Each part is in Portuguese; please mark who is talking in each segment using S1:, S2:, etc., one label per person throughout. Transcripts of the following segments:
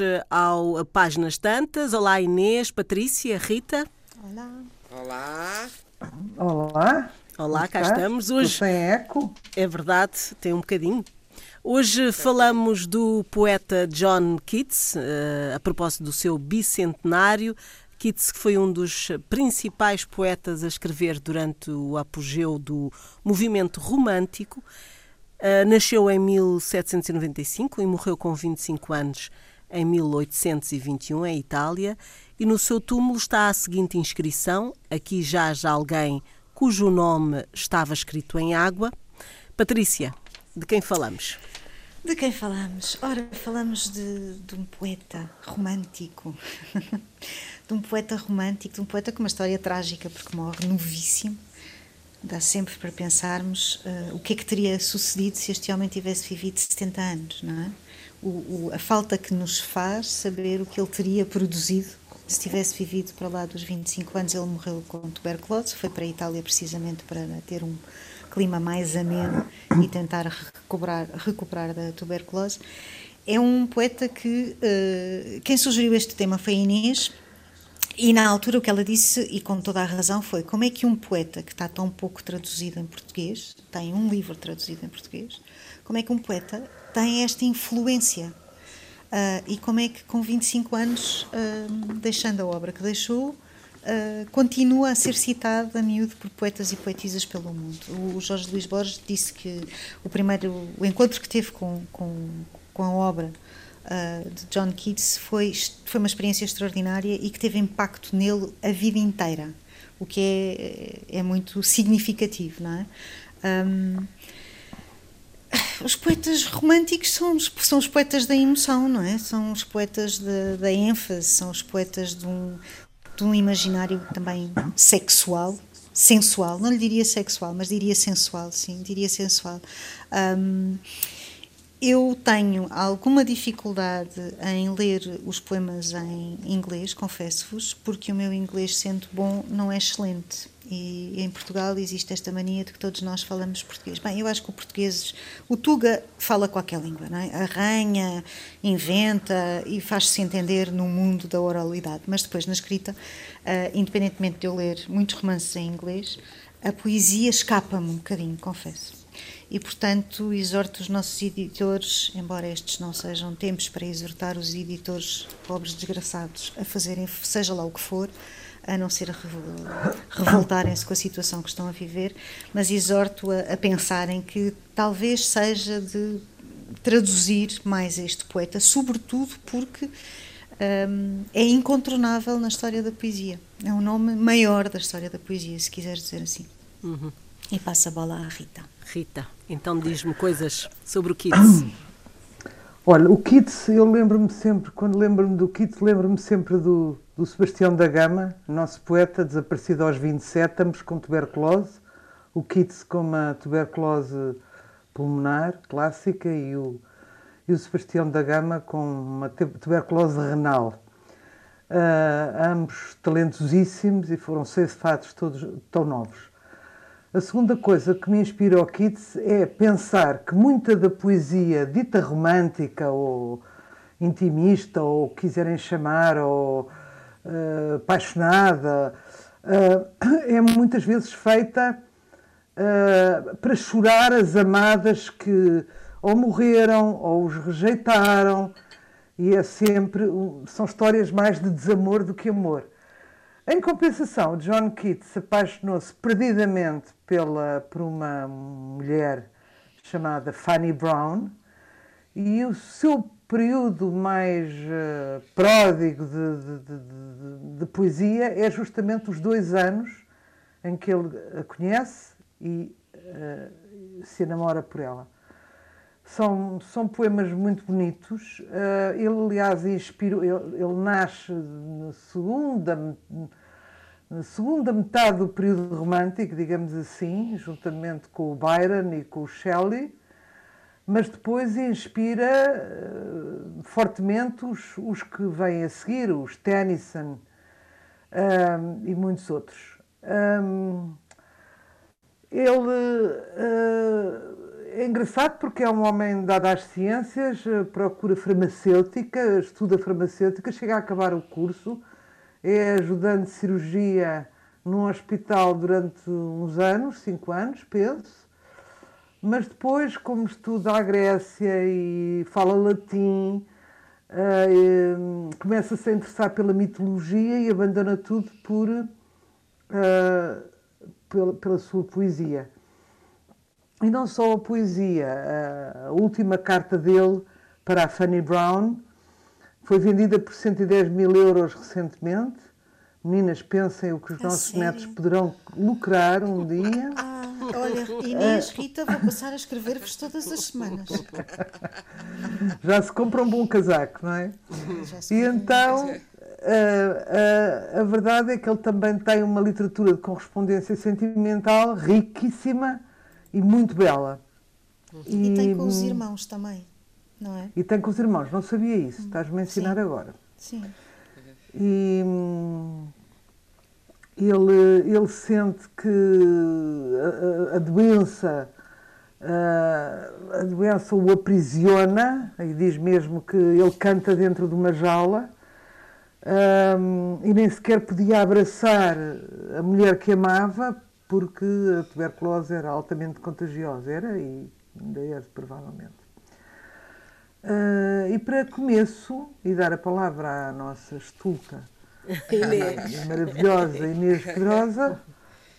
S1: eh, ao Páginas Tantas. Olá Inês, Patrícia, Rita.
S2: Olá.
S3: Olá.
S4: Olá.
S1: Olá, cá estamos.
S4: Hoje tem eco.
S1: É verdade, tem um bocadinho. Hoje falamos do poeta John Keats, eh, a propósito do seu bicentenário. Keats foi um dos principais poetas a escrever durante o apogeu do movimento romântico. Uh, nasceu em 1795 e morreu com 25 anos em 1821 em Itália. E no seu túmulo está a seguinte inscrição: Aqui jaz alguém cujo nome estava escrito em água. Patrícia, de quem falamos?
S2: De quem falamos? Ora, falamos de, de um poeta romântico. de um poeta romântico, de um poeta com uma história trágica, porque morre novíssimo Dá sempre para pensarmos uh, o que é que teria sucedido se este homem tivesse vivido 70 anos, não é? O, o, a falta que nos faz saber o que ele teria produzido se tivesse vivido para lá dos 25 anos. Ele morreu com tuberculose, foi para a Itália precisamente para ter um clima mais ameno e tentar recuperar, recuperar da tuberculose. É um poeta que. Uh, quem sugeriu este tema foi Inês e na altura o que ela disse, e com toda a razão, foi como é que um poeta que está tão pouco traduzido em português, tem um livro traduzido em português, como é que um poeta tem esta influência? Uh, e como é que com 25 anos, uh, deixando a obra que deixou, uh, continua a ser citado a miúdo por poetas e poetisas pelo mundo? O Jorge Luís Borges disse que o primeiro o encontro que teve com, com, com a obra de John Keats foi, foi uma experiência extraordinária e que teve impacto nele a vida inteira, o que é, é muito significativo, não é? Um, os poetas românticos são, são os poetas da emoção, não é? São os poetas da, ênfase, são os poetas de um, de um imaginário também sexual, sensual. Não lhe diria sexual, mas diria sensual, sim, diria sensual. Um, eu tenho alguma dificuldade em ler os poemas em inglês, confesso-vos, porque o meu inglês, sendo bom, não é excelente. E em Portugal existe esta mania de que todos nós falamos português. Bem, eu acho que o português, o Tuga fala qualquer língua, não é? arranha, inventa e faz-se entender no mundo da oralidade. Mas depois, na escrita, uh, independentemente de eu ler muitos romances em inglês, a poesia escapa-me um bocadinho, confesso e, portanto, exorto os nossos editores, embora estes não sejam tempos para exortar os editores pobres desgraçados a fazerem seja lá o que for, a não ser revoltarem-se com a situação que estão a viver, mas exorto a, a pensarem que talvez seja de traduzir mais este poeta, sobretudo porque um, é incontornável na história da poesia. É um nome maior da história da poesia, se quiseres dizer assim. Uhum. E passa a bola à Rita.
S1: Rita, então diz-me coisas sobre o Keats.
S4: Olha, o Keats, eu lembro-me sempre, quando lembro-me do Keats, lembro-me sempre do, do Sebastião da Gama, nosso poeta, desaparecido aos 27 anos com tuberculose. O Keats com uma tuberculose pulmonar clássica e o, e o Sebastião da Gama com uma tuberculose renal. Uh, ambos talentosíssimos e foram seis fatos todos tão novos. A segunda coisa que me inspira ao Keats é pensar que muita da poesia dita romântica ou intimista, ou quiserem chamar, ou uh, apaixonada, uh, é muitas vezes feita uh, para chorar as amadas que ou morreram ou os rejeitaram, e é sempre, são histórias mais de desamor do que amor. Em compensação, John Keats apaixonou-se perdidamente pela, por uma mulher chamada Fanny Brown e o seu período mais uh, pródigo de, de, de, de, poesia é justamente os dois anos em que ele a conhece e uh, se enamora por ela. São, são poemas muito bonitos. Uh, ele, aliás, inspirou, ele, ele nasce na segunda na segunda metade do período romântico, digamos assim, juntamente com o Byron e com o Shelley, mas depois inspira uh, fortemente os, os, que vêm a seguir, os Tennyson um, e muitos outros. Um, ele uh, é engraçado porque é um homem dado às ciências, eh, procura farmacêutica, estuda farmacêutica, chega a acabar o curso, é ajudante de cirurgia num hospital durante uns anos, cinco anos, penso, mas depois, como estuda a Grécia e fala latim, uh, começa-se a interessar pela mitologia e abandona tudo por, uh, pela, pela sua poesia. E não só a poesia, a última carta dele para a Fanny Brown foi vendida por 110 mil euros recentemente. Meninas, pensem o que os nossos sério? netos poderão lucrar um dia.
S2: Olha, Inês, Rita, vou passar a escrever-vos todas as semanas.
S4: Já se compra um bom casaco, não é? e então, a, a, a verdade é que ele também tem uma literatura de correspondência sentimental riquíssima e muito bela.
S2: E, e, tem com os irmãos também, não é?
S4: E tem com os irmãos, não sabia isso, estás-me a ensinar
S2: Sim.
S4: agora.
S2: Sim.
S4: E hum, ele, ele sente que a, a doença a, doença o aprisiona e diz mesmo que ele canta dentro de uma jaula e nem sequer podia abraçar a mulher que amava porque a tuberculose era altamente contagiosa, era e ainda é, provavelmente. Uh, e para começo, e dar a palavra à nossa estulta, Inês. maravilhosa Inês Pedrosa,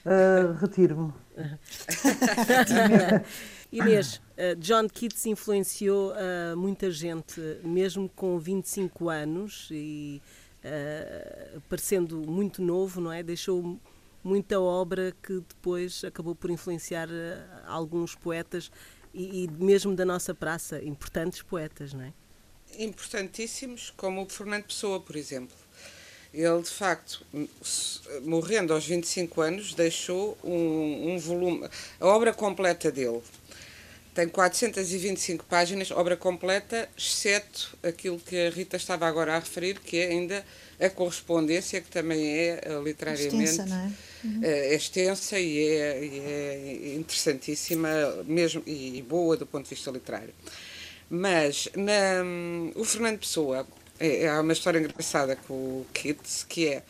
S4: uh, retiro-me.
S1: Inês, uh, John Keats influenciou uh, muita gente, mesmo com 25 anos e uh, parecendo muito novo, não é? Deixou muita obra que depois acabou por influenciar uh, alguns poetas e, e, mesmo da nossa praça, importantes poetas, não é?
S3: Importantíssimos, como o Fernando Pessoa, por exemplo. Ele, de facto, morrendo aos 25 anos, deixou um, um volume, a obra completa dele. Tem 425 páginas, obra completa, exceto aquilo que a Rita estava agora a referir, que é ainda a correspondência, que também é eh, literariamente.
S2: Extensa, não é?
S3: Uhum. É extensa e é, e é, interessantíssima mesmo e boa do ponto de vista literário. Mas na, o Fernando Pessoa é, é uma história engraçada com o Keats, que é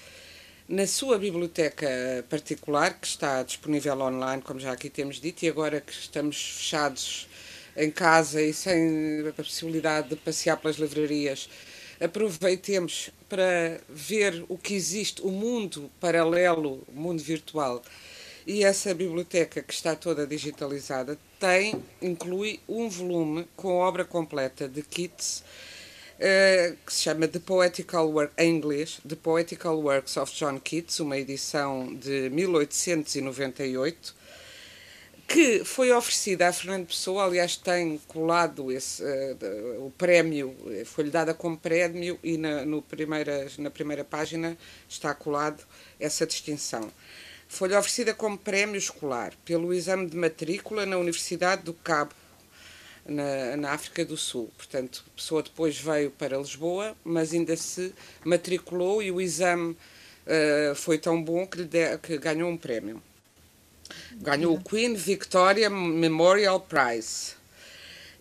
S3: na sua biblioteca particular, que está disponível online, como já aqui temos dito, e agora que estamos fechados em casa e sem a possibilidade de passear pelas livrarias, aproveitemos para ver o que existe, o mundo paralelo, o mundo virtual. E essa biblioteca que está toda digitalizada tem, inclui um volume com obra completa de Keats, uh, que se chama The Poetical Work, em inglês, The Poetical Works of John Keats, uma edição de 1898, que foi oferecida a Fernando Pessoa, aliás tem colado esse, uh, o prémio, foi-lhe dada como prémio e na, no primeira, na primeira página está colado essa distinção. Foi-lhe oferecida como prémio escolar pelo exame de matrícula na Universidade do Cabo, na, na África do Sul. Portanto, a pessoa depois veio para Lisboa, mas ainda se matriculou e o exame uh, foi tão bom que, de, que ganhou um prémio. Ganhou o Queen Victoria Memorial Prize.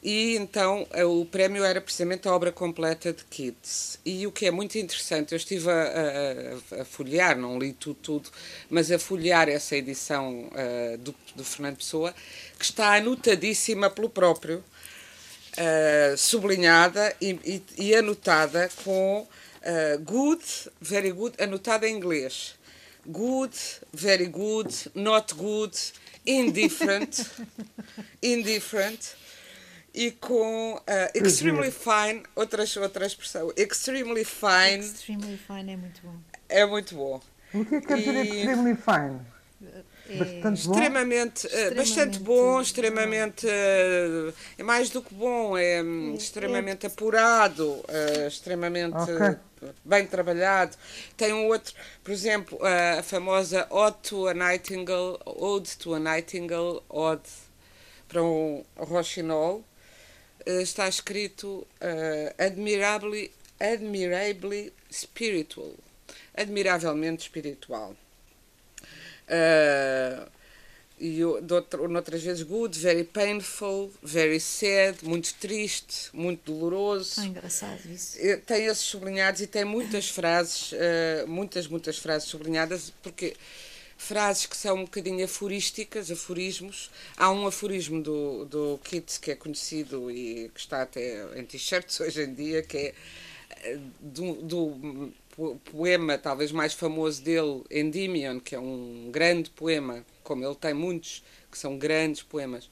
S3: E então o prémio era precisamente a obra completa de Keats. E o que é muito interessante, eu estive a, a, a folhear, não li tudo, tudo, mas a folhear essa edição uh, do, do Fernando Pessoa, que está anotadíssima pelo próprio, uh, sublinhada e, e, e, anotada com uh, good, very good, anotada em inglês good, very good, not good, indifferent, indifferent e com uh, extremely fine, outras, outra expressão, extremely fine.
S2: Extremely fine é muito bom.
S3: É muito bom.
S4: O que é que quer dizer extremely fine?
S3: É bastante bom? Extremamente, extremamente, bastante bom, extremamente. Uh, é mais do que bom, é, é extremamente é, apurado, uh, extremamente. Okay bem trabalhado. Tem um outro, por exemplo, a famosa Ode to a Nightingale, Ode to a Nightingale, Ode para um Rochinol, eh, está escrito uh, admirably, admirably spiritual, admiravelmente espiritual. Uh, e de outra, noutras vezes good, very painful, very sad, muito triste, muito doloroso.
S2: É engraçado isso.
S3: Tem esses sublinhados e tem muitas frases, uh, muitas, muitas frases sublinhadas, porque frases que são um bocadinho aforísticas, aforismos. Há um aforismo do, do Keats que é conhecido e que está até em t-shirts hoje em dia, que é eh, do, do poema talvez mais famoso dele, Endymion, que é um grande poema como ele tem muitos que são grandes poemas,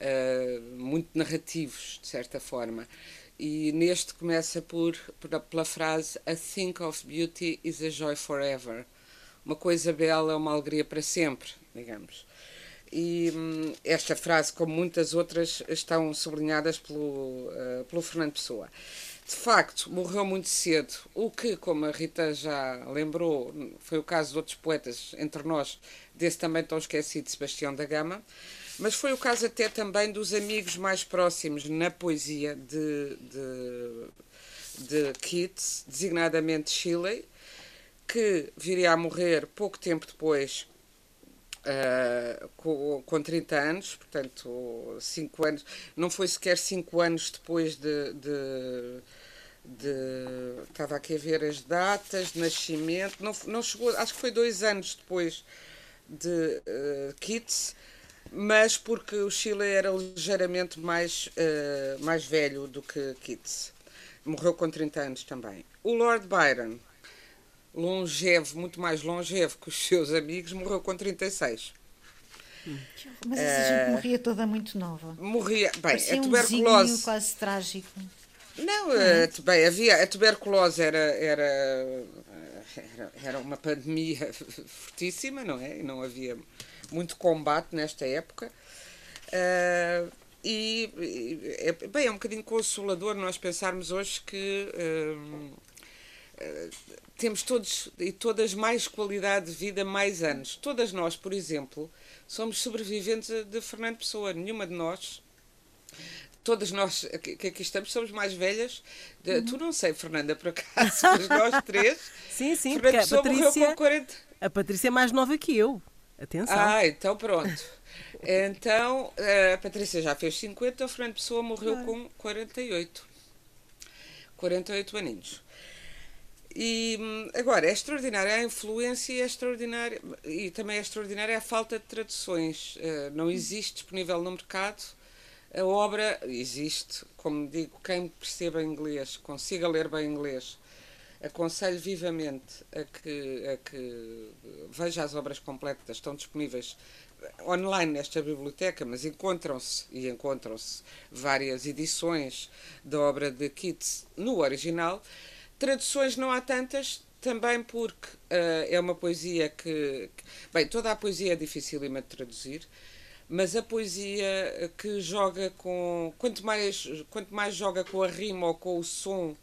S3: uh, muito narrativos, de certa forma. E neste começa por, pela frase A thing of beauty is a joy forever. Uma coisa bela é uma alegria para sempre, digamos. E hum, esta frase, como muitas outras, estão sublinhadas pelo, uh, pelo Fernando Pessoa de facto, morreu muito cedo, o que, como a Rita já lembrou, foi o caso de outros poetas, entre nós, desse também tão esquecido Sebastião da Gama, mas foi o caso até também dos amigos mais próximos na poesia de, de, de Keats, designadamente Shelley, que viria a morrer pouco tempo depois, uh, com, com 30 anos, portanto, 5 anos, não foi sequer 5 anos depois de, de de, estava aqui a ver as datas de nascimento, não, não chegou, acho que foi dois anos depois de uh, Keats, mas porque o Chile era ligeiramente mais, uh, mais velho do que Keats. Morreu com 30 anos também. O Lord Byron, longevo, muito mais longevo que os seus amigos, morreu com 36.
S2: Mas essa uh, gente morria toda muito nova.
S3: Morria, bem, Parecia a tuberculose.
S2: Um quase trágico.
S3: Não, é? bem, havia, a tuberculose era, era, era, uma pandemia fortíssima, não é? E não havia muito combate nesta época. Uh, e, é, bem, é um bocadinho consolador nós pensarmos hoje que uh, uh, temos todos e todas mais qualidade de vida, mais anos. Todas nós, por exemplo, somos sobreviventes de Fernando Pessoa. Nenhuma de nós todas nós que aqui estamos somos mais velhas. De, uhum. Tu não sei, Fernanda, por acaso, mas nós três.
S1: sim, sim, porque a Patrícia, 40... a Patrícia é mais nova que eu. Atenção.
S3: Ah, então pronto. Então, a Patrícia já fez 50, o Fernando Pessoa morreu com 48. 48 aninhos. E agora, é extraordinária a influência e é extraordinária, e também é extraordinária a falta de traduções. Uh, não existe disponível no mercado a obra existe, como digo, quem perceba inglês, consiga ler bem inglês, aconselho vivamente a que, a que veja as obras completas, estão disponíveis online nesta biblioteca, mas encontram-se e encontram-se várias edições da obra de Keats no original. Traduções não há tantas, também porque uh, é uma poesia que, que, Bem, toda a poesia é dificílima de traduzir mas a poesia que joga com quanto mais quanto mais joga com a rima ou com o som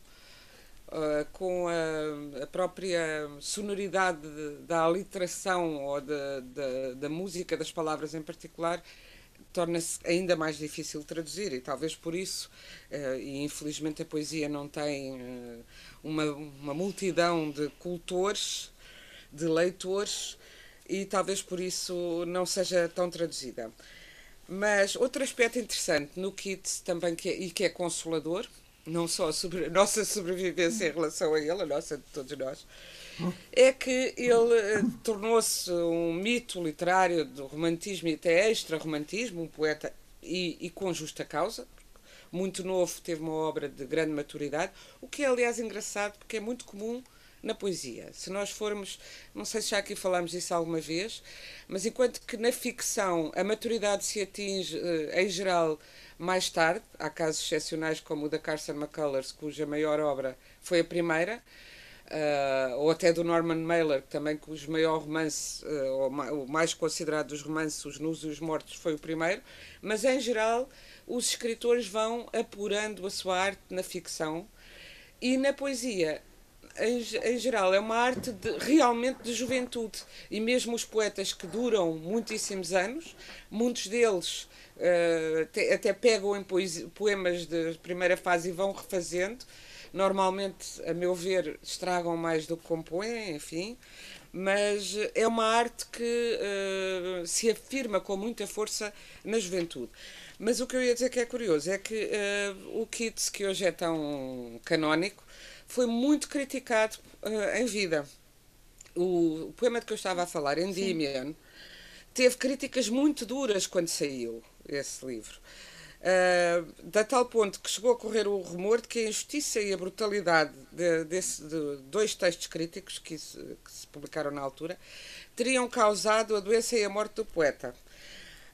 S3: uh, com a, a, própria sonoridade da aliteração ou da, da, da, música das palavras em particular torna-se ainda mais difícil traduzir e talvez por isso uh, e infelizmente a poesia não tem uh, uma, uma multidão de cultores de leitores e talvez por isso não seja tão traduzida. Mas outro aspecto interessante no kit também que é, e que é consolador, não só sobre a nossa sobrevivência em relação a ele, a nossa de todos nós, é que ele eh, tornou-se um mito literário do romantismo e até extra-romantismo, um poeta e, e com justa causa, muito novo, teve uma obra de grande maturidade, o que é aliás engraçado porque é muito comum na poesia. Se nós formos, não sei se já aqui falámos isso alguma vez, mas enquanto que na ficção a maturidade se atinge, eh, em geral, mais tarde, há casos excepcionais como o da Carson McCullers, cuja maior obra foi a primeira, Uh, ou até do Norman Mailer, também cujo maior romance, uh, o mais considerado dos romances, Os Nus e os Mortos, foi o primeiro, mas em geral os escritores vão apurando a sua arte na ficção e na poesia em, em geral, é uma arte de, realmente de juventude. E mesmo os poetas que duram muitíssimos anos, muitos deles uh, até, até, pegam em poemas de primeira fase e vão refazendo. Normalmente, a meu ver, estragam mais do que compõem, enfim. mas é uma arte que uh, se afirma com muita força na juventude. Mas o que eu ia dizer que é curioso é que uh, o Keats, que hoje é tão canónico, foi muito criticado uh, em vida. O, o, poema de que eu estava a falar, Endymion, teve críticas muito duras quando saiu esse livro. Uh, da tal ponto que chegou a correr o rumor de que a injustiça e a brutalidade de, desse, de dois textos críticos que se, que se, publicaram na altura teriam causado a doença e a morte do poeta.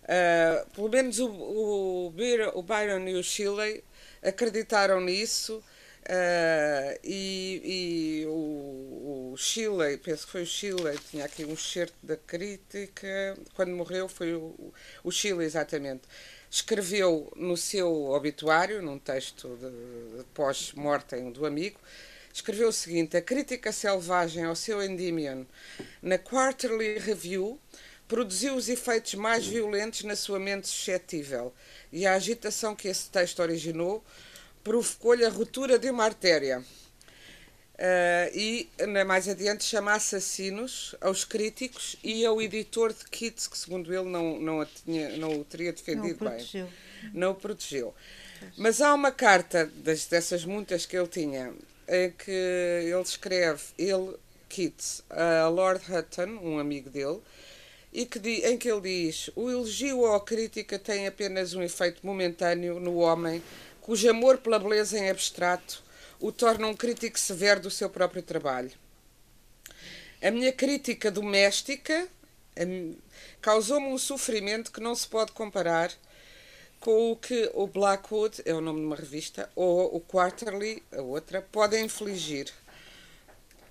S3: Uh, pelo menos o, o, o, Byron e o Shelley acreditaram nisso uh, e, e, o, o Shelley, penso que foi o Shelley, tinha aqui um certo da crítica, quando morreu foi o, o Shelley exatamente escreveu no seu obituário, num texto pós-mortem do amigo, escreveu o seguinte: A crítica selvagem ao seu Endymion na Quarterly Review produziu os efeitos mais violentos na sua mente suscetível e a agitação que esse texto originou provocou-lhe a ruptura de uma artéria. Uh, e mais adiante chama assassinos aos críticos e ao editor de Keats, que segundo ele não, não, tinha, não o teria defendido
S2: não o bem.
S3: Não o protegeu. Mas há uma carta das, dessas muitas que ele tinha, em que ele escreve, ele, Keats, a Lord Hutton, um amigo dele, e que, em que ele diz: O elogio ou a crítica tem apenas um efeito momentâneo no homem, cujo amor pela beleza em abstrato o torna um crítico severo do seu próprio trabalho. A minha crítica doméstica causou-me um sofrimento que não se pode comparar com o que o Blackwood, é o nome de uma revista, ou o Quarterly, a outra, podem infligir.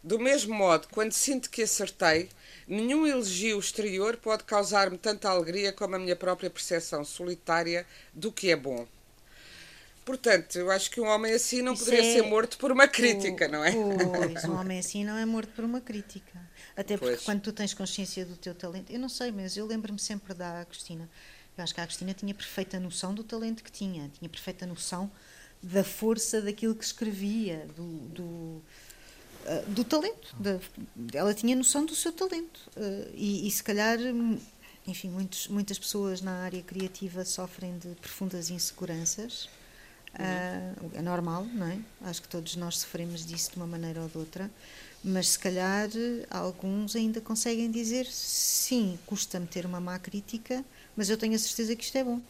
S3: Do mesmo modo, quando sinto que acertei, nenhum elogio exterior pode causar-me tanta alegria como a minha própria percepção solitária do que é bom. Portanto, eu acho que um homem assim não Isso poderia é... ser morto por uma crítica,
S2: o...
S3: não é?
S2: Pois, um homem assim não é morto por uma crítica. Até porque pois. quando tu tens consciência do teu talento, eu não sei, mas eu lembro-me sempre da Cristina. Eu acho que a Cristina tinha perfeita noção do talento que tinha, tinha perfeita noção da força daquilo que escrevia, do, do, uh, do talento. Da, ela tinha noção do seu talento. Uh, e, e se calhar enfim, muitos, muitas pessoas na área criativa sofrem de profundas inseguranças Uh, é normal, não é? Acho que todos nós sofremos disso de uma maneira ou de outra, mas se calhar alguns ainda conseguem dizer sim, custa-me ter uma má crítica, mas eu tenho a certeza que isto é bom.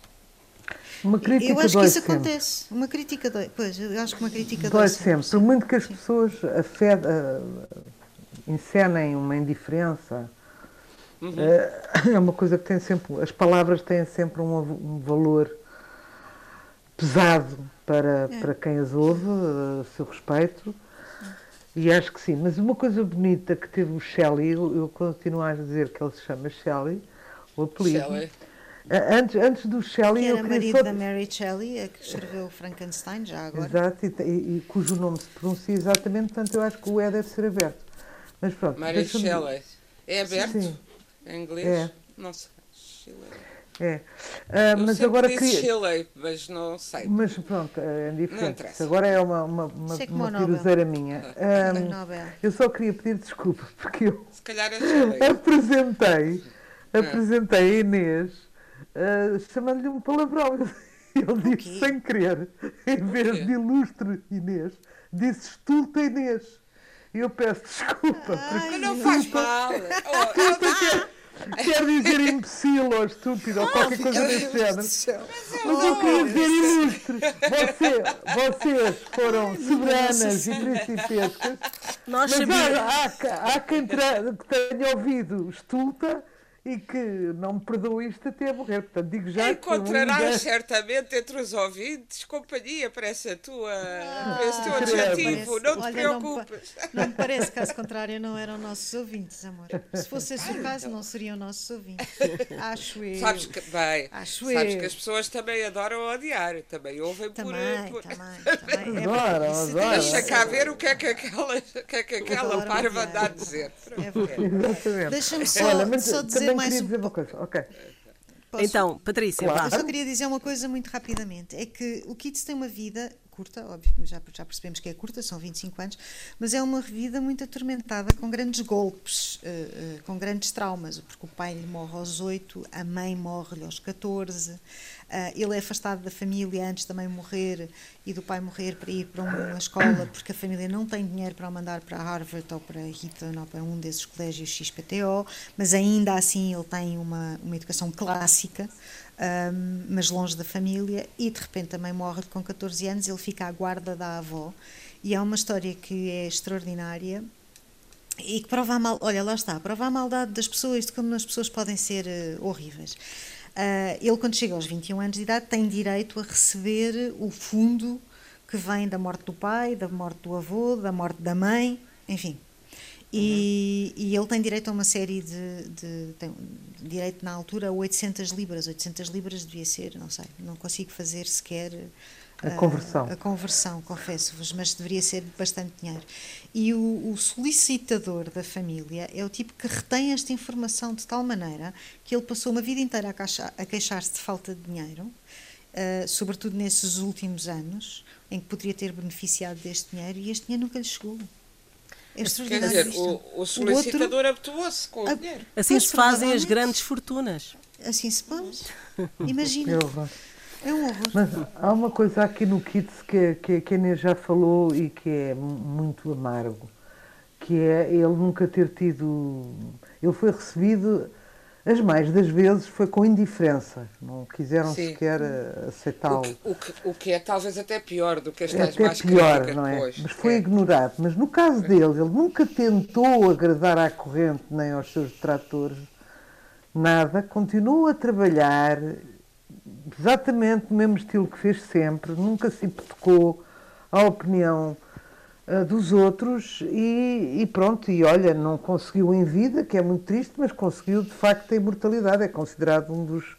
S4: Uma crítica
S2: eu acho que isso
S4: sempre.
S2: acontece. Uma crítica dói. Pois, eu acho que uma crítica
S4: dói,
S2: dói
S4: sempre. Por muito que as sim. pessoas afed, uh, encenem uma indiferença, uhum. uh, é uma coisa que tem sempre. As palavras têm sempre um, um valor pesado para, é. para quem as ouve, a seu respeito. E acho que sim. Mas uma coisa bonita que teve o Shelley, eu, eu continuo a dizer que ele se chama Shelley, o apelido. Shelley. Antes, antes do Shelley.
S2: Que era marido só... da Mary Shelley, a que escreveu Frankenstein, já agora.
S4: Exato, e, e, e, cujo nome se pronuncia exatamente, portanto eu acho que o E deve ser aberto. Mas pronto.
S3: Mary Shelley. É aberto? Sim. Em inglês? É. Não sei.
S4: É. Uh, mas agora queria.
S3: Chile, mas não sei.
S4: Mas pronto, é diferente. Agora é uma, uma, uma, uma piruzeira minha. Um, eu só queria pedir desculpa porque eu
S3: Se calhar é
S4: apresentei, ah. apresentei a Inês uh, chamando-lhe um palavrão. Ele disse sem querer, em vez de ilustre Inês, disse estulta Inês. E eu peço desculpa.
S3: Ai, não faz mal. Oh,
S4: Quer dizer imbecil ou estúpido ou qualquer coisa desse género. Mas eu queria dizer ilustre. Você, vocês foram soberanas e principescas. Nós mas há, há, há quem tenha ouvido estulta e que não me perdoou isto até a morrer. Portanto, digo já
S3: Encontrarás um certamente entre os ouvintes companhia para, essa tua, ah, para esse teu adjetivo. não te olha, preocupes.
S2: Não, não me parece, caso contrário, não eram nossos ouvintes, amor. Se fosse esse o caso, não seriam nossos ouvintes. Acho eu.
S3: Sabes que, bem, Acho sabes eu. que as pessoas também adoram odiar, também ouvem
S2: também,
S3: por.
S2: Também, também.
S4: É adoram, adoram.
S3: Deixa cá ver o que é que aquela, o que é que aquela parva anda a dizer.
S2: É Deixa-me só, Olha, só dizer
S4: também mais queria dizer uma coisa. Ok.
S1: Posso? Então, Patrícia, claro.
S2: Eu só queria dizer uma coisa muito rapidamente. É que o Keats tem uma vida curta, óbvio, já, já percebemos que é curta, são 25 anos, mas é uma vida muito atormentada, com grandes golpes, uh, uh, com grandes traumas, porque o pai lhe morre aos 8, a mãe morre-lhe aos 14, uh, ele é afastado da família antes também morrer e do pai morrer para ir para uma escola, porque a família não tem dinheiro para o mandar para Harvard ou para Eton ou para um desses colégios XPTO, mas ainda assim ele tem uma, uma educação clássica um, mas longe da família, e de repente também morre com 14 anos, ele fica à guarda da avó, e é uma história que é extraordinária e que prova a mal, olha, lá está, prova a maldade das pessoas, de como as pessoas podem ser uh, horríveis. Uh, ele, quando chega aos 21 anos de idade, tem direito a receber o fundo que vem da morte do pai, da morte do avô, da morte da mãe, enfim, e, e, ele tem direito a uma série de, de tem direito na altura a 800 libras. 800 libras devia ser não sei não consigo fazer sequer
S4: a uh, conversão
S2: a conversão confesso-vos mas deveria ser bastante dinheiro e o, o, solicitador da família é o tipo que retém esta informação de tal maneira que ele passou uma vida inteira a, a queixar-se de falta de dinheiro uh, sobretudo nesses últimos anos em que poderia ter beneficiado deste dinheiro e este dinheiro nunca lhe chegou
S3: é Quer dizer, o, o solicitador habituou-se com o dinheiro.
S1: Assim se fazem as grandes fortunas.
S2: Assim se faz. Imagina. É um horror.
S4: Mas há uma coisa aqui no Kits que, que, que a Inês já falou e que é muito amargo, que é ele nunca ter tido. Ele foi recebido as mais das vezes foi com indiferença, não quiseram Sim. sequer aceitá-lo.
S3: O, que, o que é talvez até pior do que as tais
S4: até
S3: mais
S4: pior, não é? Depois. Mas foi é. ignorado. Mas no caso dele, ele nunca tentou agradar à corrente nem aos seus detratores, nada, continuou a trabalhar exatamente no mesmo estilo que fez sempre, nunca se hipotecou à opinião uh, dos outros e, e, pronto, e olha, não conseguiu em vida, que é muito triste, mas conseguiu de facto a imortalidade, é considerado um dos,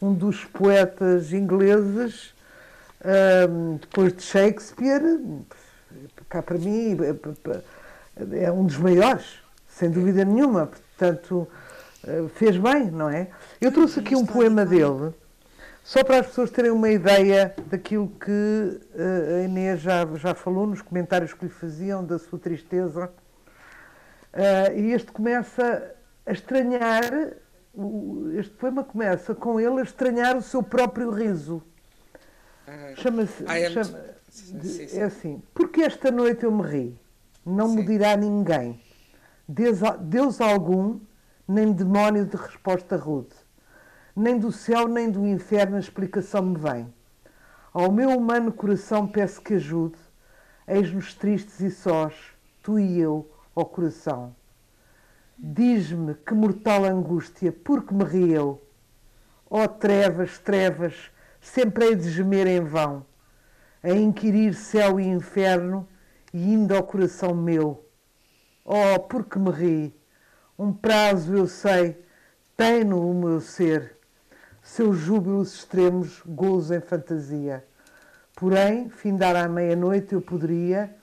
S4: um dos poetas ingleses, uh, depois de Shakespeare, cá para mim é um dos maiores, sem dúvida nenhuma, portanto uh, fez bem, não é? Eu trouxe aqui um poema dele só para as pessoas terem uma ideia daquilo que uh, a Inês já, já falou nos comentários que lhe faziam, da sua tristeza. Uh, e este começa a estranhar, este poema começa com ele a estranhar o seu próprio riso. Chama-se. Chama é assim: Porque esta noite eu me ri? Não me dirá ninguém. Deus, Deus algum, nem demónio de resposta rude nem do céu nem do inferno a explicação me vem. Ao meu humano coração peço que ajude, eis-nos tristes e sós, tu e eu, ó coração. Diz-me que mortal angústia, porque me ri eu? Ó trevas, trevas, sempre hei de gemer em vão, a inquirir céu e inferno, e indo ao coração meu. Oh, porque me ri? Um prazo, eu sei, tem no o meu ser seus júbilos extremos, gozo em fantasia. Porém, findar à meia-noite eu poderia,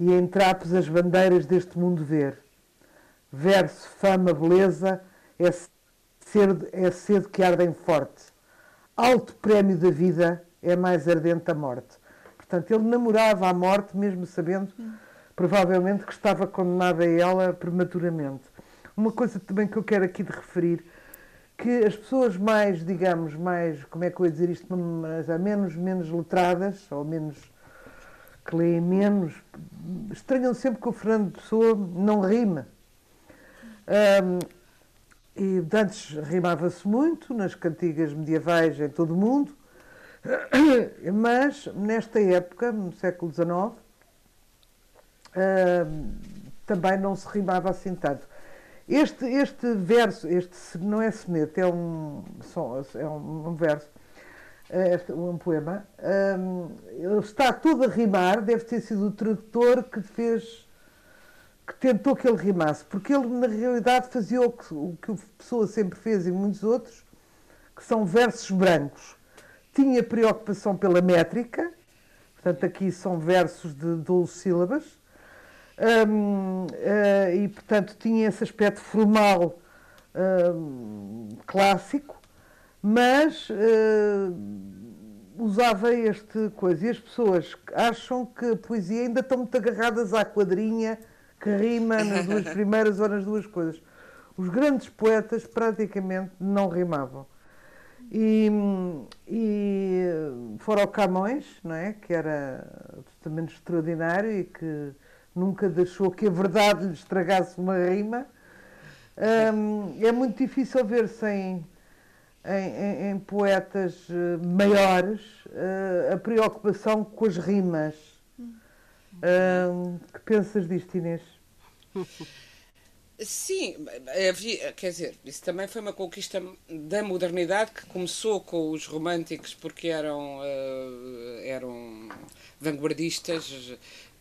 S4: e em trapos as bandeiras deste mundo ver. Verso, fama, beleza, é cedo, é cedo que ardem forte. Alto prémio da vida é mais ardente a morte. Portanto, ele namorava a morte, mesmo sabendo, provavelmente, que estava condenado a ela prematuramente. Uma coisa também que eu quero aqui de referir que as pessoas mais, digamos, mais, como é que eu ia dizer isto, mas há menos, menos letradas, ou menos, que leem menos, estranham sempre que o Fernando Pessoa não rima. Um, e antes rimava-se muito, nas cantigas medievais em todo o mundo, mas nesta época, no século XIX, também não se rimava assim tanto. Este, este verso, este não é soneto, é um, é um, verso, é um poema, um, ele está todo a rimar, deve ter sido o tradutor que fez, que tentou que ele rimasse, porque ele na realidade fazia o que, o que a pessoa sempre fez e muitos outros, que são versos brancos. Tinha preocupação pela métrica, portanto aqui são versos de 12 sílabas, eh, e, portanto, tinha esse aspecto formal clássico, mas uh, usava este coisa e as pessoas acham que a poesia ainda estão muito agarradas à quadrinha que rima nas duas primeiras ou nas duas coisas. Os grandes poetas praticamente não rimavam. E, e fora o Camões, não é? que era absolutamente extraordinário e que nunca deixou que a verdade lhe estragasse uma rima, hum, é muito difícil ver sem em, em, em, poetas eh, maiores uh, a preocupação com as rimas. Uh, que pensas disto, Inês?
S3: Sim, havia, quer dizer, isso também foi uma conquista da modernidade que começou com os românticos porque eram, uh, eram vanguardistas,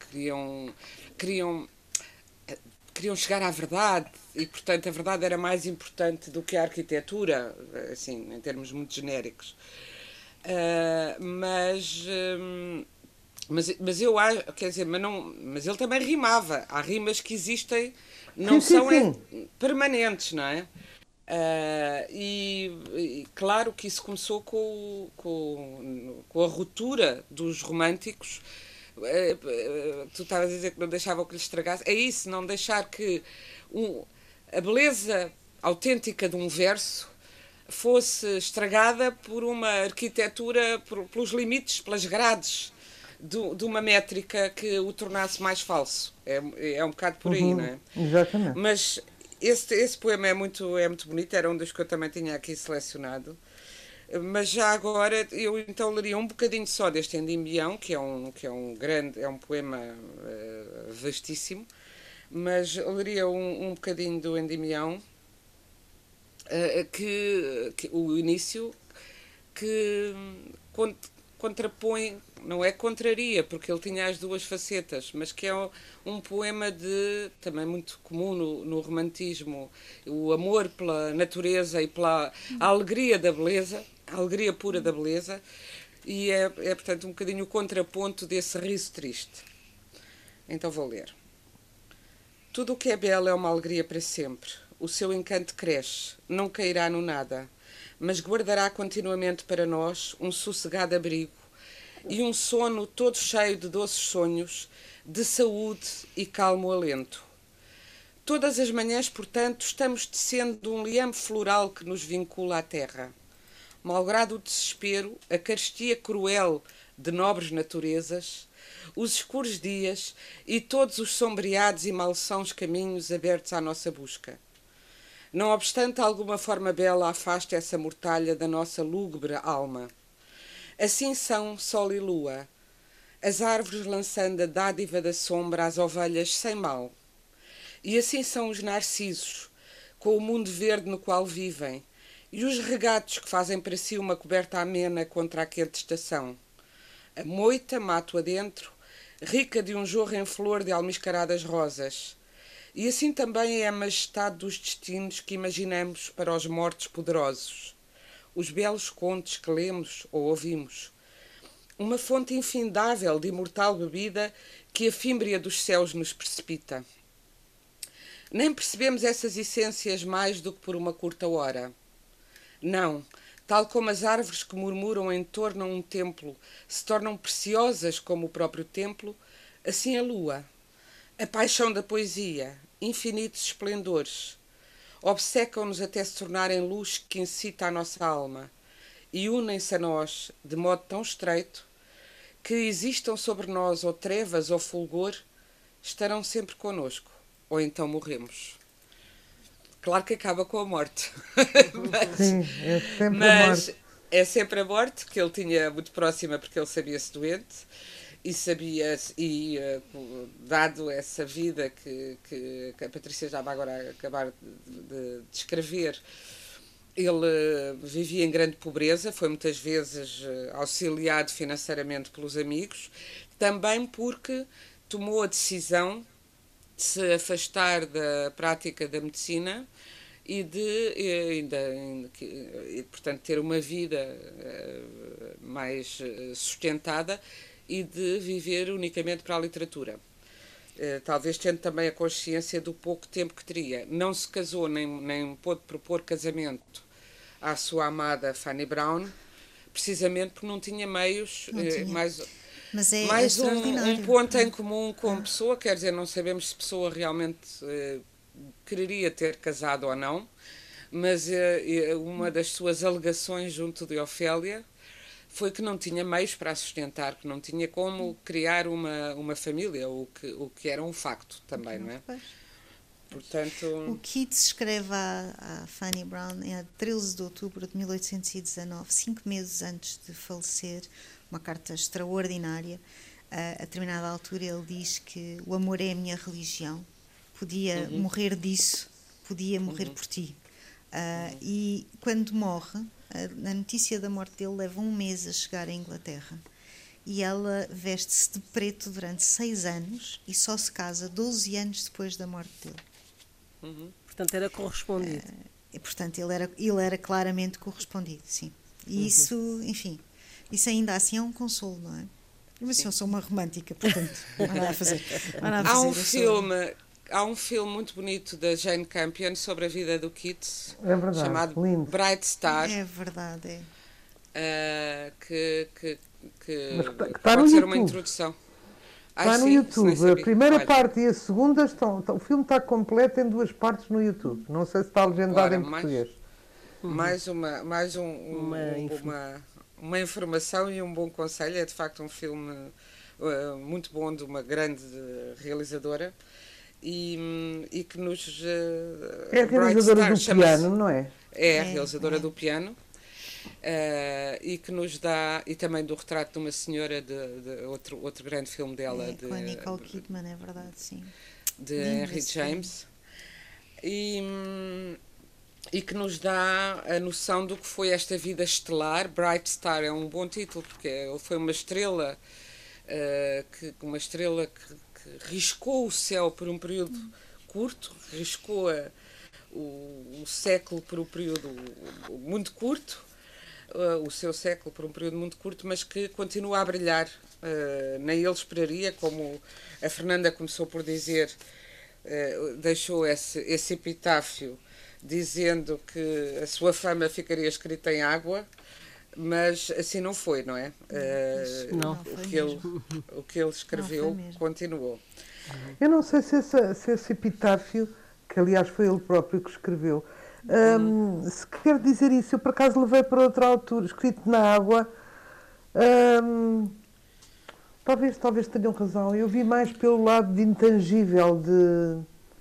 S3: queriam, queriam, queriam chegar à verdade e, portanto, a verdade era mais importante do que a arquitetura, assim, em termos muito genéricos. Uh, mas. Um, mas, mas eu acho, quer dizer, mas, não, mas ele também rimava. Há rimas que existem não sim, são sim, sim. permanentes, não é? Uh, e, e, claro que isso começou com, com, com a ruptura dos românticos. Uh, tu estavas a dizer que não deixavam que lhe estragasse. É isso, não deixar que um, a beleza autêntica de um verso fosse estragada por uma arquitetura, por, pelos limites, pelas grades de, de, uma métrica que o tornasse mais falso. É, é um bocado por aí, uhum, não é?
S4: Exatamente.
S3: Mas esse, esse poema é muito, é muito bonito, era um dos que eu também tinha aqui selecionado. Mas já agora eu então leria um bocadinho só deste Endimião, que é um, que é um grande, é um poema uh, vastíssimo, mas leria um, um bocadinho do Endimião, uh, que, que, o início, que contrapõe não é contraria, porque ele tinha as duas facetas, mas que é um poema de também muito comum no, no romantismo, o amor pela natureza e pela alegria da beleza, a alegria pura da beleza, e é, é portanto um bocadinho o contraponto desse riso triste. Então vou ler. Tudo o que é belo é uma alegria para sempre. O seu encanto cresce, não cairá no nada, mas guardará continuamente para nós um sossegado abrigo e um sono todo cheio de doces sonhos, de saúde e calmo alento. Todas as manhãs, portanto, estamos tecendo um liame floral que nos vincula à terra. Malgrado o desespero, a carestia cruel de nobres naturezas, os escuros dias e todos os sombreados e malsãos caminhos abertos à nossa busca. Não obstante alguma forma bela afaste essa mortalha da nossa lúgubre alma Assim são sol e lua, as árvores lançando a dádiva da sombra às ovelhas sem mal. E assim são os narcisos, com o mundo verde no qual vivem, e os regatos que fazem para si uma coberta amena contra a quente estação. A moita, mato adentro, rica de um jorro em flor de almiscaradas rosas. E assim também é a majestade dos destinos que imaginamos para os mortos poderosos os belos contos que lemos ou ouvimos. Uma fonte infindável de imortal bebida que a fímbria dos céus nos precipita. Nem percebemos essas essências mais do que por uma curta hora. Não, tal como as árvores que murmuram em torno a um templo se tornam preciosas como o próprio templo, assim a lua, a paixão da poesia, infinitos esplendores, obcecam-nos até se tornarem luz que incita a nossa alma e unem-se a nós de modo tão estreito que existam sobre nós ou trevas ou fulgor, estarão sempre conosco, ou então morremos. Claro que acaba com a morte.
S4: mas, Sim, é sempre
S3: mas
S4: a morte.
S3: É sempre a morte, que ele tinha muito próxima porque ele sabia-se doente e sabia e uh, dado essa vida que, que, que, a Patrícia já vai agora acabar de descrever ele uh, vivia em grande pobreza foi muitas vezes uh, auxiliado financeiramente pelos amigos também porque tomou a decisão de se afastar da prática da medicina e de ainda, e, portanto ter uma vida mais sustentada e de viver unicamente para a literatura. Uh, talvez tendo também a consciência do pouco tempo que teria. Não se casou nem, nem pôde propor casamento à sua amada Fanny Brown, precisamente porque não tinha meios, não tinha. mais
S2: mas é
S3: mais um, um, ponto em comum com a pessoa, quer dizer, não sabemos se a pessoa realmente uh, quereria ter casado ou não, mas uh, uma das suas alegações junto de Ofélia foi que não tinha meios para a sustentar, que não tinha como criar uma, uma família, o que, o que era um facto também, não é? Portanto...
S2: O Keats escreve à Fanny Brown em 13 de outubro de 1819, cinco meses antes de falecer, uma carta extraordinária. Uh, a determinada altura ele diz que o amor é a minha religião, podia uhum. morrer disso, podia morrer uhum. por ti. Uh, uhum. E quando morre, a, notícia da morte dele leva um mês a chegar à Inglaterra. E ela veste-se de preto durante seis anos e só se casa 12 anos depois da morte dele.
S1: Uhum. Portanto, era correspondido. Uh,
S2: portanto, ele era, ele era claramente correspondido, sim. E uhum. isso, enfim, isso ainda assim é um consolo, não é? Mas assim, eu sou uma romântica, portanto, não há nada a fazer. Nada a
S3: fazer há um filme. Há um filme muito bonito da Jane Campion sobre a vida do Keats,
S4: é verdade,
S3: chamado
S4: lindo.
S3: Bright Star.
S2: É verdade,
S3: é. Uh, que, que, que, Mas que, tá, tá pode ser YouTube. uma introdução.
S4: Está no sim, YouTube. A primeira Olha. parte e a segunda estão. O filme está completo em duas partes no YouTube. Não sei se está legendado Ora, em português.
S3: Mais, mais, uma, mais um, um, uma, uma, uma informação e um bom conselho. É de facto um filme uh, muito bom de uma grande realizadora e, e que nos. Uh,
S4: é a realizadora do piano, não é?
S3: É a realizadora é. do piano. Uh, e que nos dá e também do retrato de uma senhora de, de outro outro grande filme dela
S2: é, de, com a Nicole Kidman é verdade sim
S3: de Henry James e e que nos dá a noção do que foi esta vida estelar. Bright Star é um bom título porque ele foi uma estrela, uh, que, uma estrela que, que, riscou o céu por um período curto, riscou a, o, o, século por um período muito curto, uh, o seu século por um período muito curto, mas que continua a brilhar. Uh, nem ele esperaria, como a Fernanda começou por dizer, deixou esse, esse epitáfio dizendo que a sua fama ficaria escrita em água, mas assim não foi, não é?
S1: Uh, não.
S3: O, que ele, o que ele escreveu continuou.
S4: Eu não sei se, esse, se esse epitáfio, que aliás foi ele próprio que escreveu, um, se quer dizer isso, eu por acaso levei para outra altura, escrito na água. Um, talvez, talvez tenham razão. Eu vi mais pelo lado de intangível, de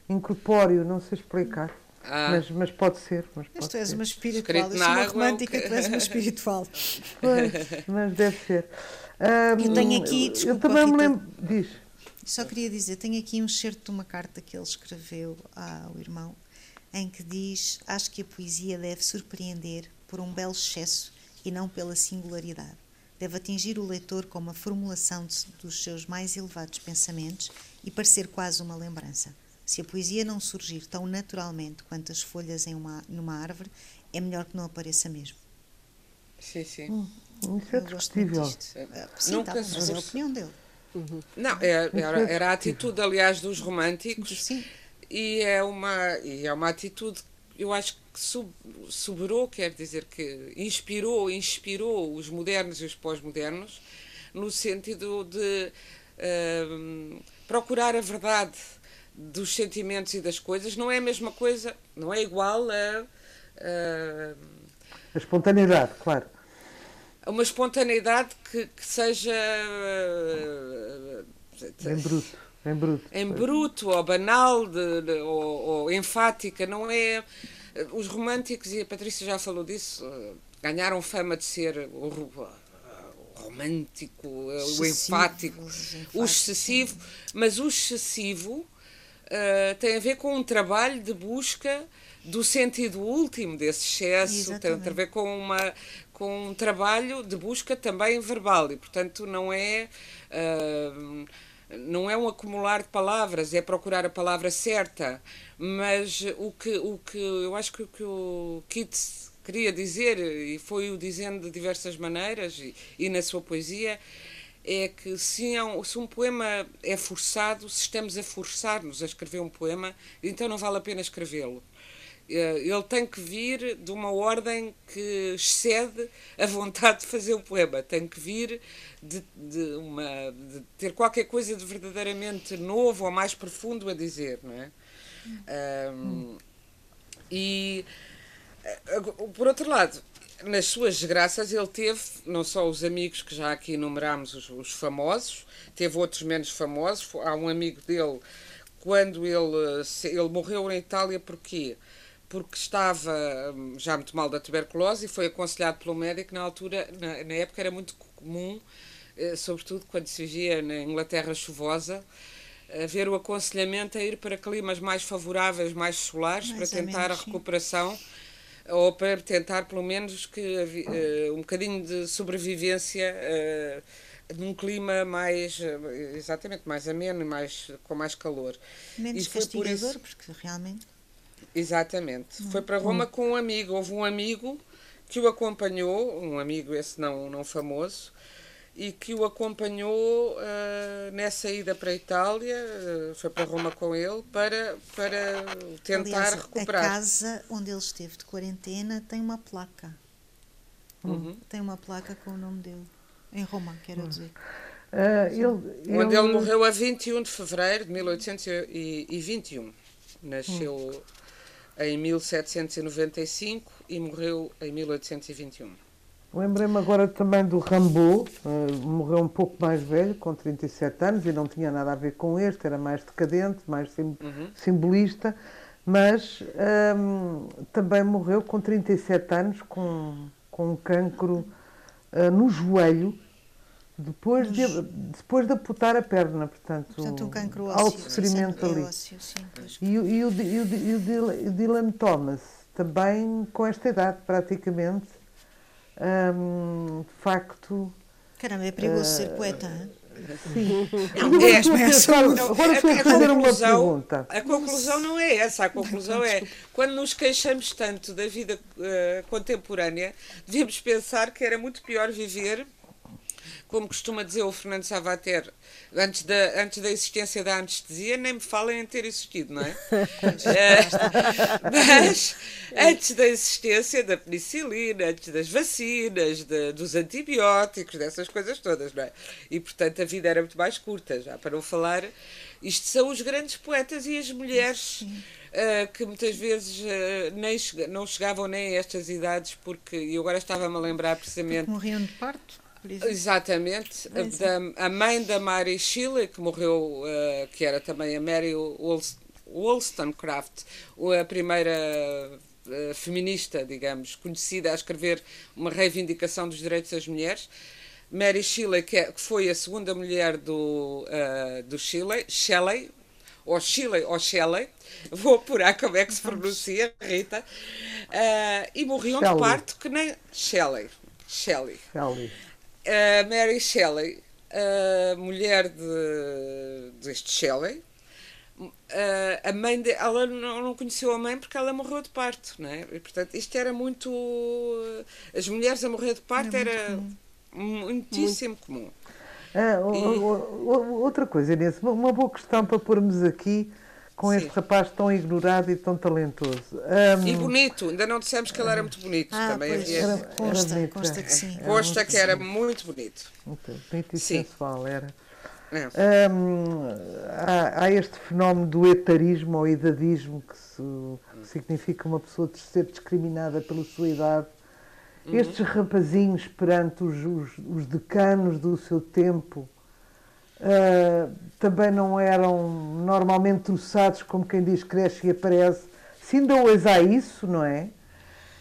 S4: incorpóreo, não sei explicar. Ah. Mas, mas pode ser. Mas, pode
S2: tu és uma espiritual, eu sou uma romântica, tu és uma espiritual.
S4: Pois, mas deve ser.
S2: Um, eu tenho aqui, desculpa,
S4: eu também Rita, me lembro, diz.
S2: Só queria dizer, tenho aqui um excerto de uma carta que ele escreveu ao irmão, em que diz: Acho que a poesia deve surpreender por um belo excesso e não pela singularidade. Deve atingir o leitor com uma formulação de, dos seus mais elevados pensamentos e parecer quase uma lembrança. Se a poesia não surgir tão naturalmente quanto as folhas em uma, numa árvore, é melhor que não apareça mesmo.
S3: Sim, sim. Hum,
S4: isso é discutível.
S2: Ah, sim, Nunca tá, mas é a opinião dele.
S3: Uhum. Não, é, era, era a atitude, aliás, dos românticos.
S2: Sim.
S3: E é uma, e é uma atitude, eu acho que sub, sobrou, quer dizer que inspirou, inspirou os modernos e os pós-modernos, no sentido de uh, procurar a verdade dos sentimentos e das coisas não é a mesma coisa, não é igual a. a,
S4: a espontaneidade, claro.
S3: A uma espontaneidade que, que seja.
S4: Em bruto. Em bruto,
S3: em bruto ou banal de, de, ou, ou enfática, não é. Os românticos, e a Patrícia já falou disso, ganharam fama de ser o, romântico, excessivo, o enfático, o excessivo, mas o excessivo uh, tem a ver com um trabalho de busca do sentido último desse excesso, Exatamente. tem a ver com, uma, com um trabalho de busca também verbal e, portanto, não é. Uh, não é um acumular de palavras, é procurar a palavra certa. Mas o que, o que eu acho que o que o Keats queria dizer, e foi o dizendo de diversas maneiras, e, e na sua poesia, é que se, é um, se um poema é forçado, se estamos a forçar-nos a escrever um poema, então não vale a pena escrevê-lo. eh, ele tem que vir de uma ordem que excede a vontade de fazer o poema, tem que vir de, de, uma, de ter qualquer coisa de verdadeiramente novo ou mais profundo a dizer, não é? Um, e eh, por outro lado, nas suas desgraças ele teve não só os amigos que já aqui enumerámos os, os famosos, teve outros menos famosos. Há um amigo dele quando ele, ele morreu na Itália porquê? porque estava hum, já muito mal da tuberculose e foi aconselhado pelo médico na altura, na, na época era muito comum, eh, sobretudo quando se vivia na Inglaterra chuvosa, haver o aconselhamento a ir para climas mais favoráveis, mais solares, mais para tentar menos, a recuperação sim. Ou para tentar pelo menos que uh, um bocadinho de sobrevivência uh, num clima mais uh, exatamente mais ameno e mais com mais calor.
S2: Menos e foi por isso porque realmente
S3: Exatamente. Foi para Roma com um amigo. Houve um amigo que o acompanhou, um amigo esse não, não famoso, e que o acompanhou uh, nessa ida para a Itália, uh, foi para Roma com ele, para, para tentar
S2: Aliás,
S3: recuperar.
S2: A casa onde ele esteve de quarentena tem uma placa. Uhum. Tem uma placa com o nome dele. Em Roma, quero uhum. dizer.
S3: Uh, ele, Onde ele... ele morreu a 21 de fevereiro de 1821. Nasceu uhum em 1795 e morreu em 1821.
S4: Lembrei-me agora também do Rambo, uh, morreu um pouco mais velho, com 37 anos, e não tinha nada a ver com este, era mais decadente, mais sim, uhum. simbolista, mas um, ehm, também morreu com 37 anos, com, com um cancro uh, no joelho, depois de, depois de aputar a perna, portanto,
S2: portanto um cancro ósseo, alto
S4: sofrimento ali.
S2: Ósseo, sim,
S4: e, e, o, e, o, e o Dylan Thomas, também com esta idade, praticamente, hum, de facto.
S2: Caramba, é perigoso uh, ser poeta, hein?
S4: Sim. Não, é, agora estou a fazer uma pergunta.
S3: A conclusão não é essa. A conclusão é quando nos queixamos tanto da vida uh, contemporânea, devemos pensar que era muito pior viver como costuma dizer o Fernando Savater, antes da, antes da existência da anestesia, nem me falem em ter existido, não é? Mas antes da existência da penicilina, antes das vacinas, de, dos antibióticos, dessas coisas todas, não é? E portanto a vida era muito mais curta, já para não falar. Isto são os grandes poetas e as mulheres. Uh, que muitas vezes uh, nem não chegavam nem a estas idades, porque eu agora estava-me a lembrar precisamente. Porque
S2: morriam de parto?
S3: Exatamente. Da, a mãe da Mary Shelley, que morreu, uh, que era também a Mary Wollstonecraft, a primeira uh, feminista, digamos, conhecida a escrever uma reivindicação dos direitos das mulheres. Mary Shelley, que, é, que foi a segunda mulher do, uh, do Shelley, Shelley, ou Shelley, ou Shelley, vou apurar como é que se pronuncia, Rita, e morriam Shelley. de parto que nem Shelley. Shelley.
S4: Shelley.
S3: A Mary Shelley, a mulher de, deste Shelley, a mãe de, ela não conheceu a mãe porque ela morreu de parto, não é? E, portanto, isto era muito. As mulheres a morrer de parto era, era comum. muitíssimo muito. comum.
S4: Ah, e... outra coisa, Inês, uma boa questão para pormos aqui com Sim. este rapaz tão ignorado e tão talentoso.
S3: Um... E bonito, ainda não dissemos que ele era muito bonito
S2: ah,
S3: também.
S2: Pois,
S3: havia...
S2: era, consta, era consta que sim.
S3: Consta que era muito bonito.
S4: Muito bonito e sim. sensual, era. É. Um, há, há, este fenómeno do etarismo ou idadismo, que, se, que significa uma pessoa ser discriminada pela sua idade. Uhum. Estes rapazinhos perante os, os, os decanos do seu tempo uh, também não eram normalmente troçados, como quem diz cresce e aparece. Se ainda hoje há isso, não é?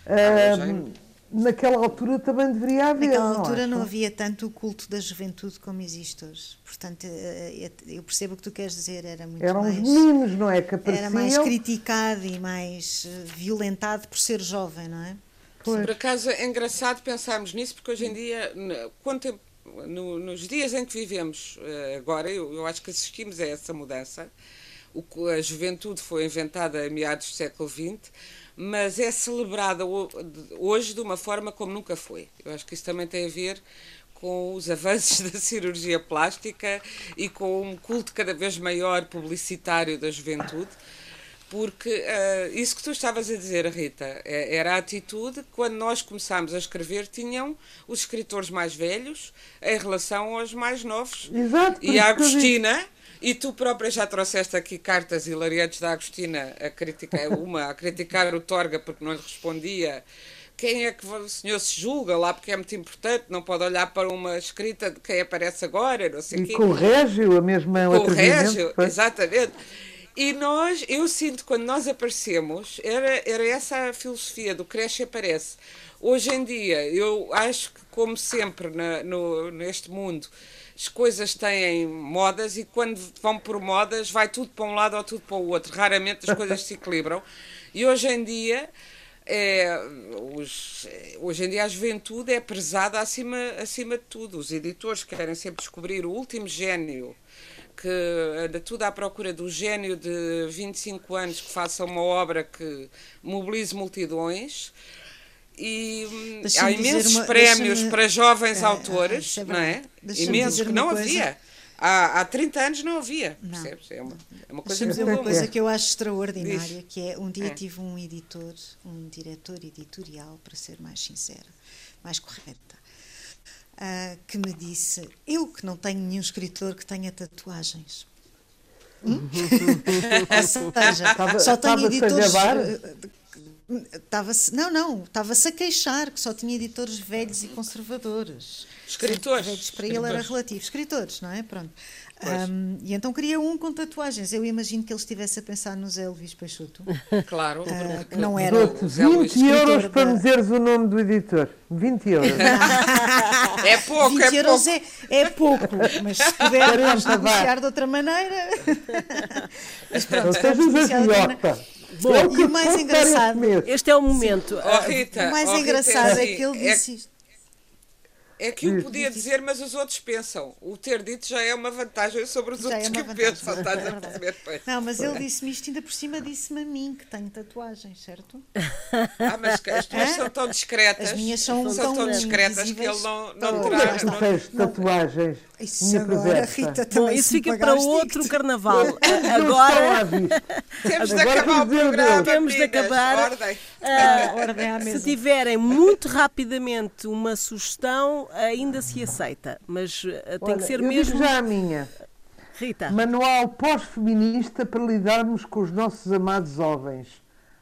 S4: Uh, naquela altura também deveria haver.
S2: Naquela altura não, não havia tanto o culto da juventude como existe hoje. Portanto, eh, eu percebo o que tu queres dizer. Era muito
S4: Eram
S2: mais,
S4: os meninos, não é? Que
S2: apareciam. Era mais criticado e mais violentado por ser jovem, não é?
S3: Pois. Por acaso é engraçado pensarmos nisso, porque hoje em dia, quanto no, nos dias em que vivemos uh, agora, eu, eu, acho que assistimos a essa mudança. O, a juventude foi inventada em meados do século XX, mas é celebrada hoje de uma forma como nunca foi. Eu acho que isso também tem a ver com os avanços da cirurgia plástica e com um culto cada vez maior publicitário da juventude porque uh, isso que tu estavas a dizer, Rita, é, era a atitude que quando nós começámos a escrever tinham os escritores mais velhos em relação aos mais novos.
S4: Exato.
S3: E a Agostina, e tu própria já trouxeste aqui cartas hilariantes da Agostina a criticar, uma a criticar o Torga porque não lhe respondia. Quem é que o senhor se julga lá porque é muito importante, não pode olhar para uma escrita de quem aparece agora, não sei
S4: e
S3: quê.
S4: com o Régio, a mesma
S3: Com o Régio, exatamente. E nós, eu sinto, quando nós aparecemos, era, era essa a filosofia do cresce e aparece. Hoje em dia, eu acho que, como sempre na, no, neste mundo, as coisas têm modas e quando vão por modas, vai tudo para um lado ou tudo para o outro. Raramente as coisas se equilibram. E hoje em dia, é, os, hoje em dia a juventude é prezada acima, acima de tudo. Os editores querem sempre descobrir o último gênio que anda tudo à procura do gênio de 25 anos que faça uma obra que mobilize multidões. E hum, há imensos uma, prémios para jovens é, autores, é, não é? Imensos que não havia. Há, há 30 anos não havia, não. percebes? É uma, é uma coisa
S2: dizer uma coisa que eu acho extraordinária, Diz. que é um dia é. tive um editor, um diretor editorial, para ser mais sincera, mais correta, uh, que me disse: Eu que não tenho nenhum escritor que tenha tatuagens. Hum? Ou seja, tava, só tenho editores. Estava-se, não, não, estava-se a queixar que só tinha editores velhos e conservadores.
S3: Escritores.
S2: Velhos para ele era relativo. Escritores, não é? Pronto. Um, e então queria um com tatuagens. Eu imagino que ele estivesse a pensar no Zé Luís Peixoto.
S3: Claro. Uh,
S2: que não era.
S4: O 20 euros da... para me dizeres o nome do editor. 20 euros.
S3: é pouco, 20
S2: é
S3: euros
S2: pouco. É, é pouco, mas se pudermos negociar de outra maneira.
S4: mas pronto, outra maneira.
S2: Bom, é e o mais engraçado.
S1: Este é o momento.
S3: Oh, Rita,
S2: o mais
S3: oh,
S2: engraçado Rita, é, é que ele disse isto.
S3: É que eu podia dizer, mas os outros pensam. O ter dito já é uma vantagem sobre os já é outros é que pensam. Estás a perceber? Pois.
S2: Não, mas ele disse-me isto ainda por cima, disse-me a mim que tenho tatuagens, certo?
S3: Ah, mas as tuas são tão discretas.
S2: As minhas são,
S3: são tão discretas que ele não, não terá.
S4: Não tens tatuagens.
S2: Isso minha agora, Rita,
S1: Bom, isso fica para outro carnaval. agora.
S3: Temos de acabar o programa.
S1: Temos de acabar. Ordem. Uh, ordem à mesa. Se tiverem muito rapidamente uma sugestão ainda se aceita, mas uh, tem que ser
S4: eu
S1: mesmo.
S4: Digo já a minha.
S1: Rita.
S4: Manual pós-feminista para lidarmos com os nossos amados jovens.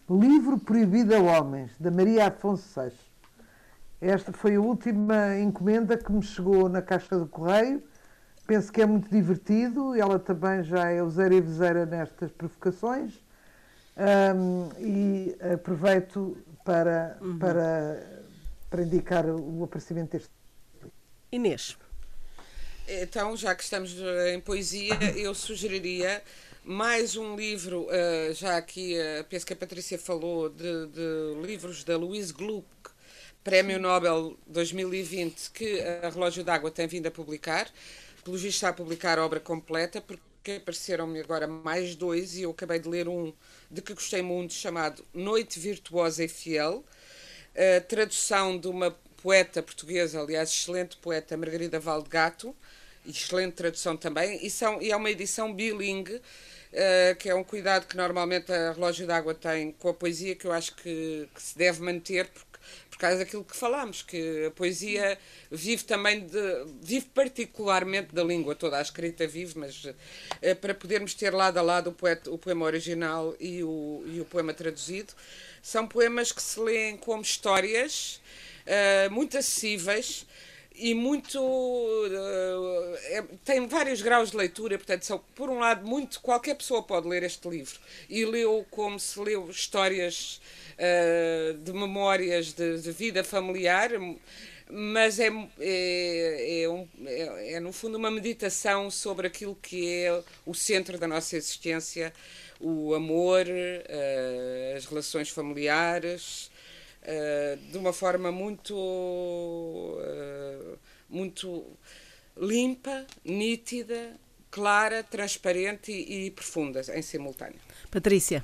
S4: Livro proibido a homens, da Maria Afonso Seixas. Esta foi a última encomenda que me chegou na caixa do correio. Penso que é muito divertido. Ela também já é useira e viseira nestas provocações. Um, e aproveito para, uhum. para, para indicar o aparecimento deste
S1: Inês.
S3: Então, já que estamos em poesia, eu sugeriria mais um livro, uh, já aqui uh, penso que a Patrícia falou de, de livros da Louise Gluck, Prémio Nobel 2020, que a Relógio d'Água tem vindo a publicar. Pelo visto está a publicar a obra completa, porque apareceram-me agora mais dois e eu acabei de ler um de que gostei muito, chamado Noite Virtuosa e Fiel, a tradução de uma poeta portuguesa, aliás, excelente poeta, Margarida Valdegato, excelente tradução também, e, são, e é uma edição bilingue, uh, que é um cuidado que normalmente a Relógio d'Água tem com a poesia, que eu acho que, que se deve manter, porque por causa daquilo que falámos, que a poesia vive também de, vive particularmente da língua, toda a escrita vive, mas uh, para podermos ter lado a lado o, poeta, o poema original e o, e o poema traduzido, são poemas que se leem como histórias uh, muito acessíveis e muito uh, é, tem vários graus de leitura, portanto, são, por um lado, muito qualquer pessoa pode ler este livro. E leu como se leu histórias uh, de memórias de, de, vida familiar, mas é, é, é, um, é, é, no fundo uma meditação sobre aquilo que é o centro da nossa existência, o amor, uh, as relações familiares de uma forma muito, uh, muito limpa, nítida, clara, transparente e, e profunda em simultâneo.
S1: Patrícia.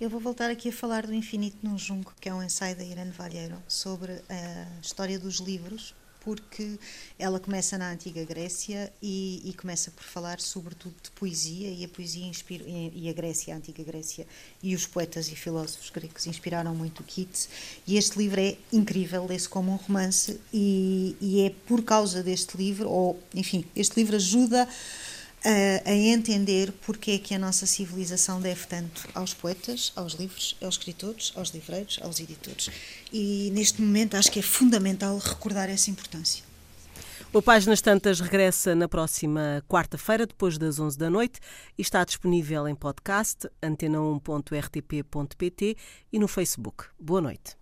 S2: Eu vou voltar aqui a falar do Infinito num Junco, que é um ensaio da Irene Valheiro sobre a história dos livros porque ela começa na antiga Grécia e, e começa por falar sobretudo de poesia e a poesia inspira, e a Grécia, a antiga Grécia e os poetas e filósofos gregos inspiraram muito Keats. E este livro é incrível, lê-se como um romance e, e é por causa deste livro, ou enfim, este livro ajuda a, a, entender porque é que a nossa civilização deve tanto aos poetas, aos livros, aos escritores, aos livreiros, aos editores. E neste momento acho que é fundamental recordar essa importância.
S1: O Páginas Tantas regressa na próxima quarta-feira, depois das 11 da noite, e está disponível em podcast, antena1.rtp.pt e no Facebook. Boa noite.